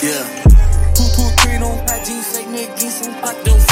Yeah. Two, two, three, non, pas jeans, Say niggas jeans, fuck those.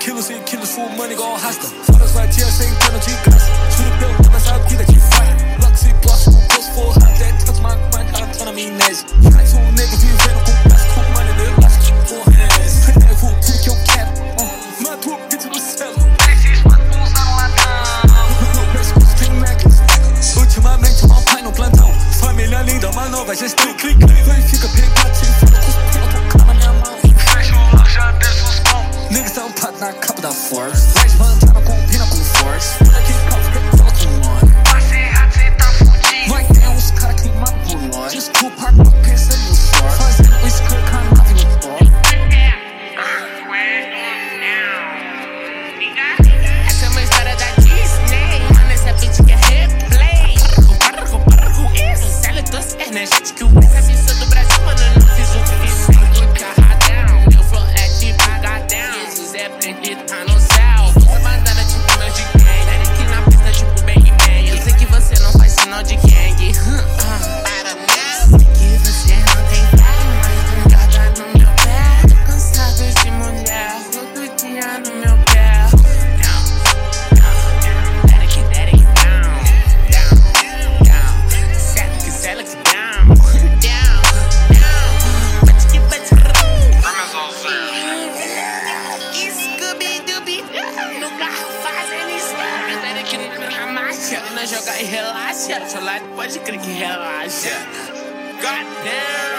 Killers here, killers for money, go hostile. That's why TSA ain't penalty. Shoot a bill, that's how get it. relaxa. Menina é joga e relaxa. Seu lado pode crer que relaxa. Goddamn.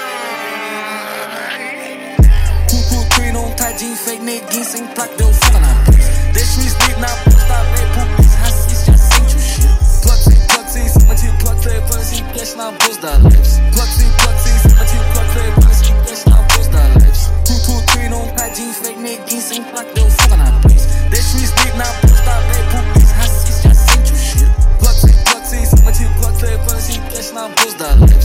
Cucu 3 não tá de fake, neguinho sem placa, deu foda na Deixa o speed na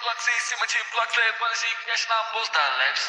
Block C, see my cheap block flip, wanna see cash, not boost that lips.